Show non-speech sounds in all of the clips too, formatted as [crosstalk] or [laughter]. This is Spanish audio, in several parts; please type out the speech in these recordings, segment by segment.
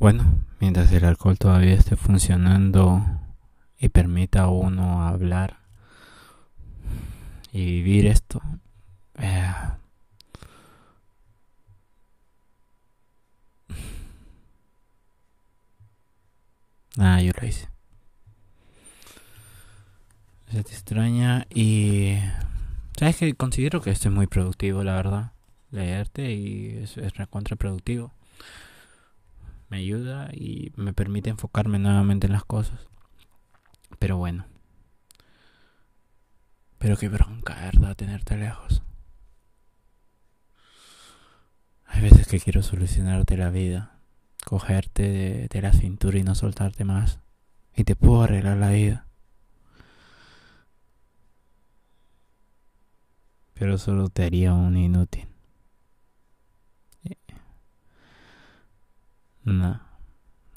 Bueno, mientras el alcohol todavía esté funcionando y permita a uno hablar y vivir esto, eh, Ah, yo lo hice. Se te extraña y... ¿Sabes que Considero que es muy productivo, la verdad. Leerte y es, es contraproductivo. Me ayuda y me permite enfocarme nuevamente en las cosas. Pero bueno. Pero qué bronca, ¿verdad? Tenerte lejos. Hay veces que quiero solucionarte la vida cogerte de, la cintura y no soltarte más. Y te puedo arreglar la vida. Pero solo te haría un inútil. No,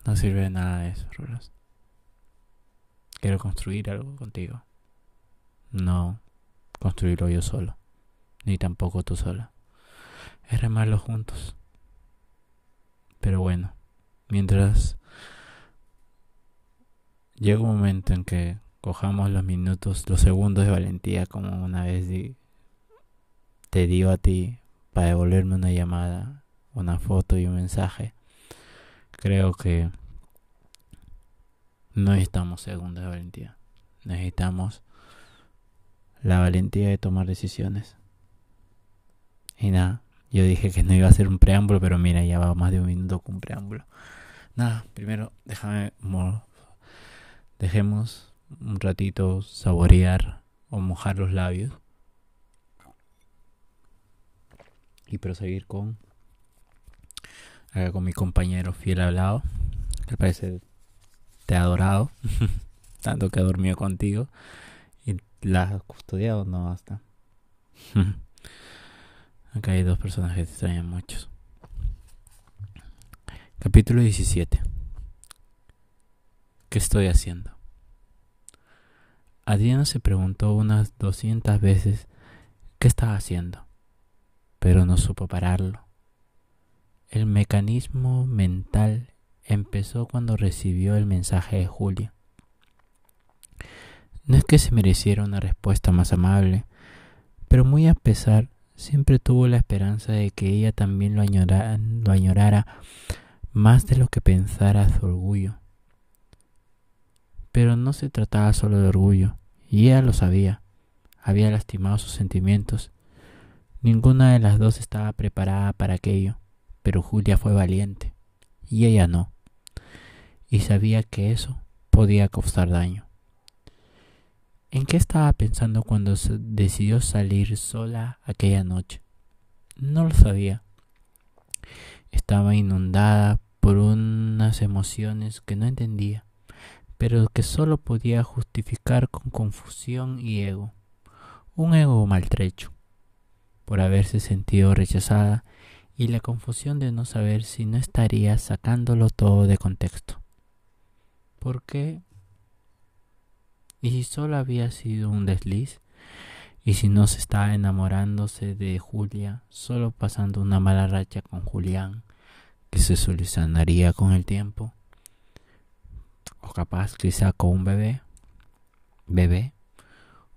no sirve de nada eso, Rulas. Quiero construir algo contigo. No construirlo yo solo, ni tampoco tú sola. Es remarlo juntos. Pero bueno, mientras llega un momento en que cojamos los minutos, los segundos de valentía, como una vez te dio a ti para devolverme una llamada, una foto y un mensaje, creo que no necesitamos segundos de valentía. Necesitamos la valentía de tomar decisiones. Y nada, yo dije que no iba a hacer un preámbulo, pero mira, ya va más de un minuto con un preámbulo. Nada, primero déjame dejemos un ratito saborear o mojar los labios y proseguir con acá con mi compañero fiel hablado que parece te ha adorado [laughs] tanto que ha dormido contigo y la has custodiado no basta [laughs] Acá hay dos personajes que te extrañan muchos. Capítulo 17. ¿Qué estoy haciendo? Adriana se preguntó unas 200 veces qué estaba haciendo, pero no supo pararlo. El mecanismo mental empezó cuando recibió el mensaje de Julia. No es que se mereciera una respuesta más amable, pero muy a pesar siempre tuvo la esperanza de que ella también lo añorara, más de lo que pensara su orgullo. Pero no se trataba solo de orgullo, y ella lo sabía. Había lastimado sus sentimientos. Ninguna de las dos estaba preparada para aquello, pero Julia fue valiente, y ella no. Y sabía que eso podía causar daño. ¿En qué estaba pensando cuando decidió salir sola aquella noche? No lo sabía. Estaba inundada por unas emociones que no entendía, pero que solo podía justificar con confusión y ego. Un ego maltrecho, por haberse sentido rechazada y la confusión de no saber si no estaría sacándolo todo de contexto. ¿Por qué ¿Y si solo había sido un desliz? ¿Y si no se estaba enamorándose de Julia, solo pasando una mala racha con Julián, que se solucionaría con el tiempo? ¿O capaz quizá con un bebé? ¿Bebé?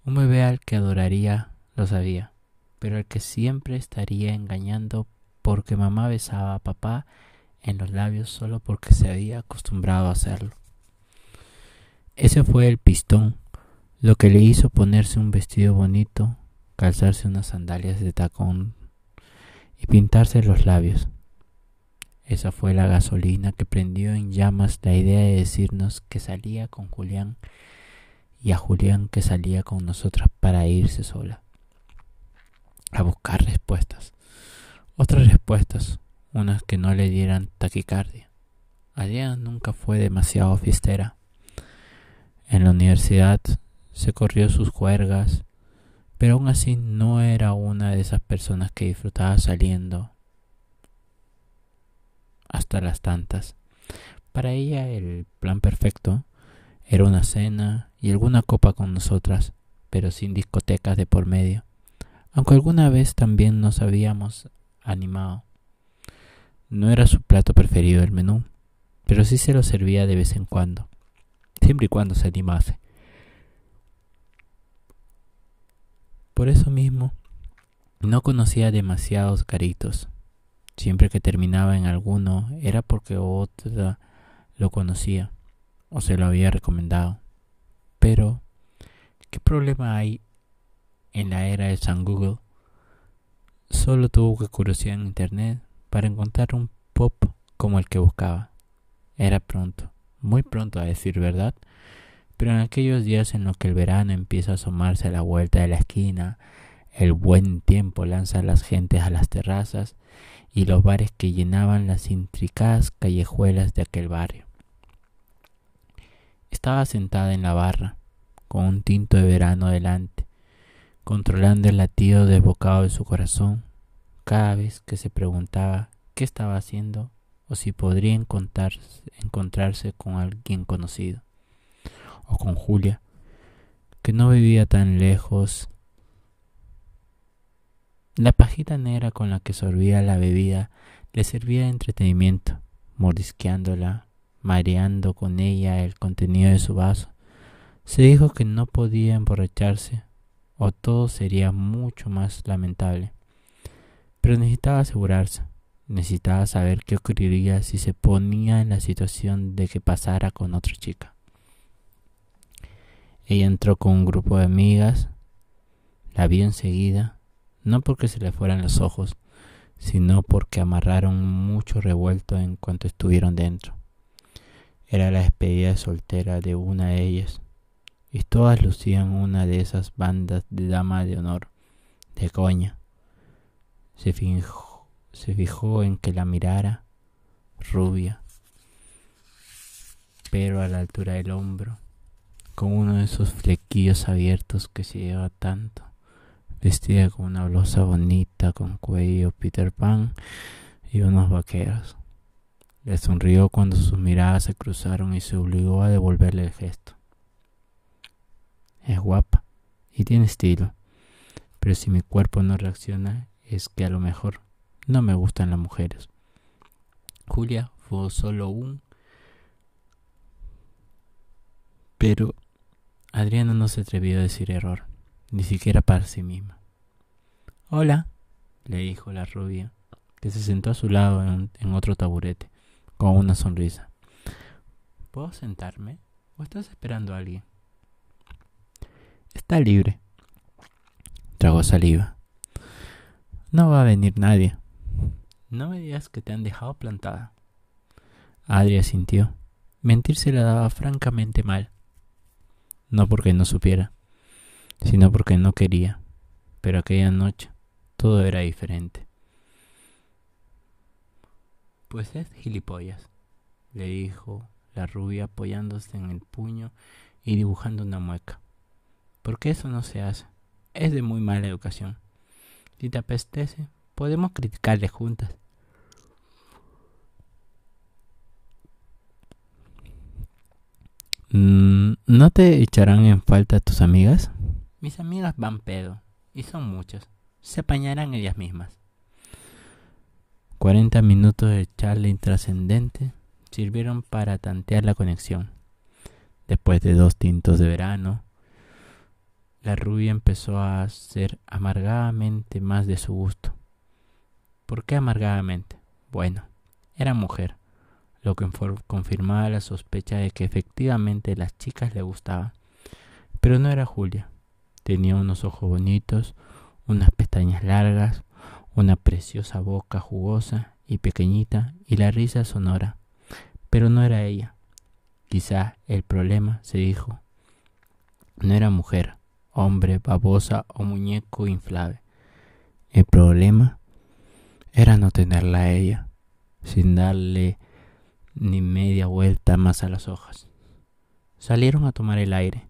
Un bebé al que adoraría, lo sabía, pero al que siempre estaría engañando porque mamá besaba a papá en los labios solo porque se había acostumbrado a hacerlo. Ese fue el pistón, lo que le hizo ponerse un vestido bonito, calzarse unas sandalias de tacón y pintarse los labios. Esa fue la gasolina que prendió en llamas la idea de decirnos que salía con Julián y a Julián que salía con nosotras para irse sola. A buscar respuestas. Otras respuestas, unas que no le dieran taquicardia. Adriana nunca fue demasiado fiestera. En la universidad se corrió sus juergas, pero aún así no era una de esas personas que disfrutaba saliendo hasta las tantas. Para ella el plan perfecto era una cena y alguna copa con nosotras, pero sin discotecas de por medio, aunque alguna vez también nos habíamos animado. No era su plato preferido el menú, pero sí se lo servía de vez en cuando, siempre y cuando se animase. Por eso mismo, no conocía demasiados caritos. Siempre que terminaba en alguno era porque otra lo conocía o se lo había recomendado. Pero, ¿qué problema hay en la era de San Google? Solo tuvo que curiosear en internet para encontrar un pop como el que buscaba. Era pronto, muy pronto a decir verdad, pero en aquellos días en los que el verano empieza a asomarse a la vuelta de la esquina, el buen tiempo lanza a las gentes a las terrazas y los bares que llenaban las intricadas callejuelas de aquel barrio. Estaba sentada en la barra, con un tinto de verano delante, controlando el latido desbocado de su corazón, cada vez que se preguntaba qué estaba haciendo o si podría encontrarse con alguien conocido, o con Julia, que no vivía tan lejos. La pajita negra con la que sorbía la bebida le servía de entretenimiento, mordisqueándola, mareando con ella el contenido de su vaso. Se dijo que no podía emborracharse o todo sería mucho más lamentable. Pero necesitaba asegurarse. Necesitaba saber qué ocurriría si se ponía en la situación de que pasara con otra chica. Ella entró con un grupo de amigas, la vio enseguida, no porque se le fueran los ojos, sino porque amarraron mucho revuelto en cuanto estuvieron dentro. Era la despedida soltera de una de ellas, y todas lucían una de esas bandas de dama de honor, de coña. Se fingió se fijó en que la mirara, rubia, pero a la altura del hombro, con uno de esos flequillos abiertos que se lleva tanto, vestida con una blusa bonita con cuello Peter Pan y unos vaqueros. Le sonrió cuando sus miradas se cruzaron y se obligó a devolverle el gesto. Es guapa y tiene estilo, pero si mi cuerpo no reacciona es que a lo mejor no me gustan las mujeres. Julia fue solo un... Pero Adriana no se atrevió a decir error, ni siquiera para sí misma. Hola, le dijo la rubia, que se sentó a su lado en, en otro taburete, con una sonrisa. ¿Puedo sentarme? ¿O estás esperando a alguien? Está libre. Tragó saliva. No va a venir nadie, no me digas que te han dejado plantada. Adria sintió. Mentir se la daba francamente mal. No porque no supiera, sino porque no quería. Pero aquella noche todo era diferente. Pues es gilipollas, le dijo la rubia apoyándose en el puño y dibujando una mueca. Porque eso no se hace. Es de muy mala educación. Si te apestece, Podemos criticarle juntas. Mm, ¿No te echarán en falta tus amigas? Mis amigas van pedo, y son muchas. Se apañarán ellas mismas. Cuarenta minutos de charla intrascendente sirvieron para tantear la conexión. Después de dos tintos de verano, la rubia empezó a ser amargadamente más de su gusto. ¿Por qué amargadamente? Bueno, era mujer, lo que confirmaba la sospecha de que efectivamente las chicas le gustaban. Pero no era Julia. Tenía unos ojos bonitos, unas pestañas largas, una preciosa boca jugosa y pequeñita y la risa sonora. Pero no era ella. Quizá el problema, se dijo, no era mujer, hombre, babosa o muñeco inflable. El problema era no tenerla a ella, sin darle ni media vuelta más a las hojas. Salieron a tomar el aire.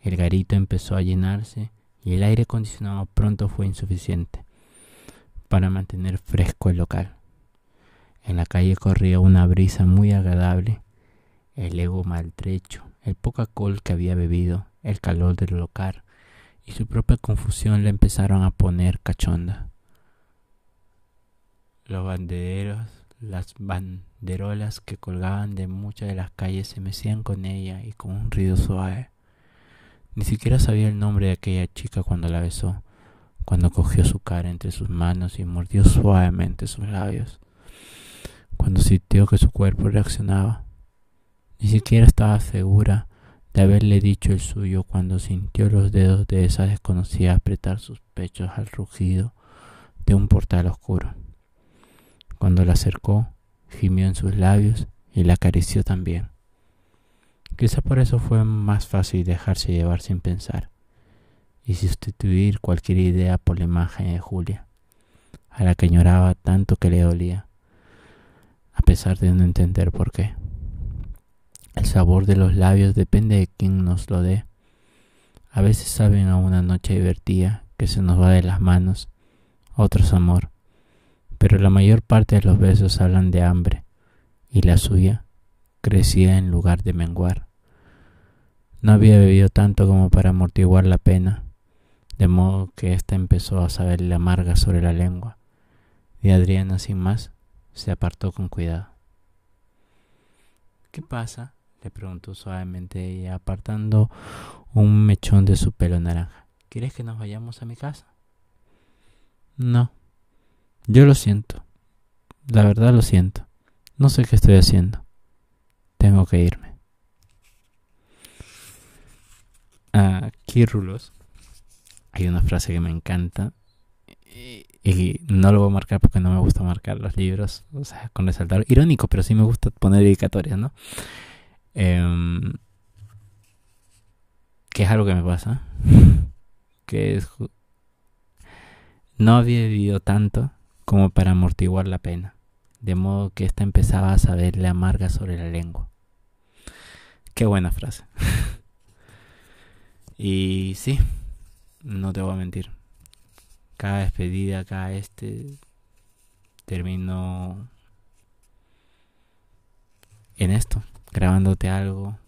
El garito empezó a llenarse y el aire acondicionado pronto fue insuficiente para mantener fresco el local. En la calle corría una brisa muy agradable. El ego maltrecho, el poca alcohol que había bebido, el calor del local y su propia confusión le empezaron a poner cachonda. Los banderos Las banderolas que colgaban de muchas de las calles se mecían con ella y con un ruido suave. Ni siquiera sabía el nombre de aquella chica cuando la besó, cuando cogió su cara entre sus manos y mordió suavemente sus labios, cuando sintió que su cuerpo reaccionaba. Ni siquiera estaba segura de haberle dicho el suyo cuando sintió los dedos de esa desconocida apretar sus pechos al rugido de un portal oscuro. Cuando la acercó, gimió en sus labios y la acarició también. Quizá por eso fue más fácil dejarse llevar sin pensar y sustituir cualquier idea por la imagen de Julia, a la que añoraba tanto que le dolía, a pesar de no entender por qué. El sabor de los labios depende de quién nos lo dé. A veces saben a una noche divertida que se nos va de las manos, otros amor, pero la mayor parte de los besos hablan de hambre, y la suya crecía en lugar de menguar. No había bebido tanto como para amortiguar la pena, de modo que ésta empezó a saberle amarga sobre la lengua, y Adriana, sin más, se apartó con cuidado. ¿Qué pasa? Le preguntó suavemente ella, apartando un mechón de su pelo naranja. ¿Quieres que nos vayamos a mi casa? No, yo lo siento. La verdad lo siento. No sé qué estoy haciendo. Tengo que irme. Aquí, Rulos, hay una frase que me encanta. Y, no lo voy a marcar porque no me gusta marcar los libros. O sea, con resaltar. Irónico, pero sí me gusta poner dedicatorias, ¿no? Em, que es algo que me pasa. [laughs] que es. No había vivido tanto como para amortiguar la pena, de modo que ésta empezaba a saberle amarga sobre la lengua. Qué buena frase. [laughs] y sí, no te voy a mentir. Cada despedida, cada este, termino en esto, grabándote algo,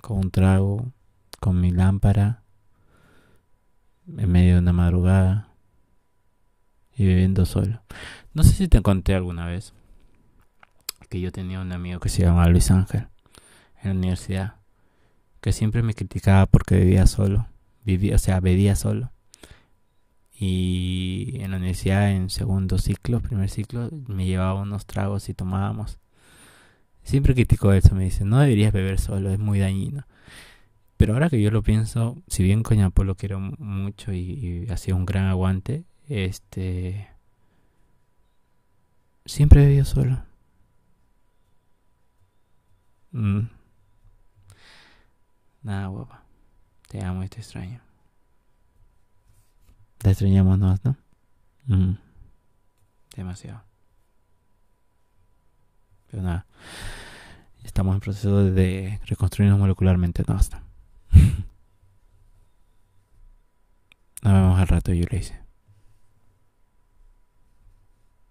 con un trago, con mi lámpara, en medio de una madrugada y viviendo solo. No sé si te conté alguna vez que yo tenía un amigo que se llamaba Luis Ángel en la universidad, que siempre me criticaba porque vivía solo, vivía, o sea, bebía solo. Y en la universidad, en segundo ciclo, primer ciclo, me llevaba unos tragos y tomábamos. Siempre criticó eso, me dice, no deberías beber solo, es muy dañino. Pero ahora que yo lo pienso, si bien Coñapo lo quiero mucho y, y ha sido un gran aguante, este. Siempre he vivido solo. Mm. Nada, guapa. Te amo y te extraño. Te extrañamos más, ¿no? Mm. Demasiado. Estamos en proceso de reconstruirnos molecularmente, ¿no? [laughs] Nos vemos al rato, yo le hice.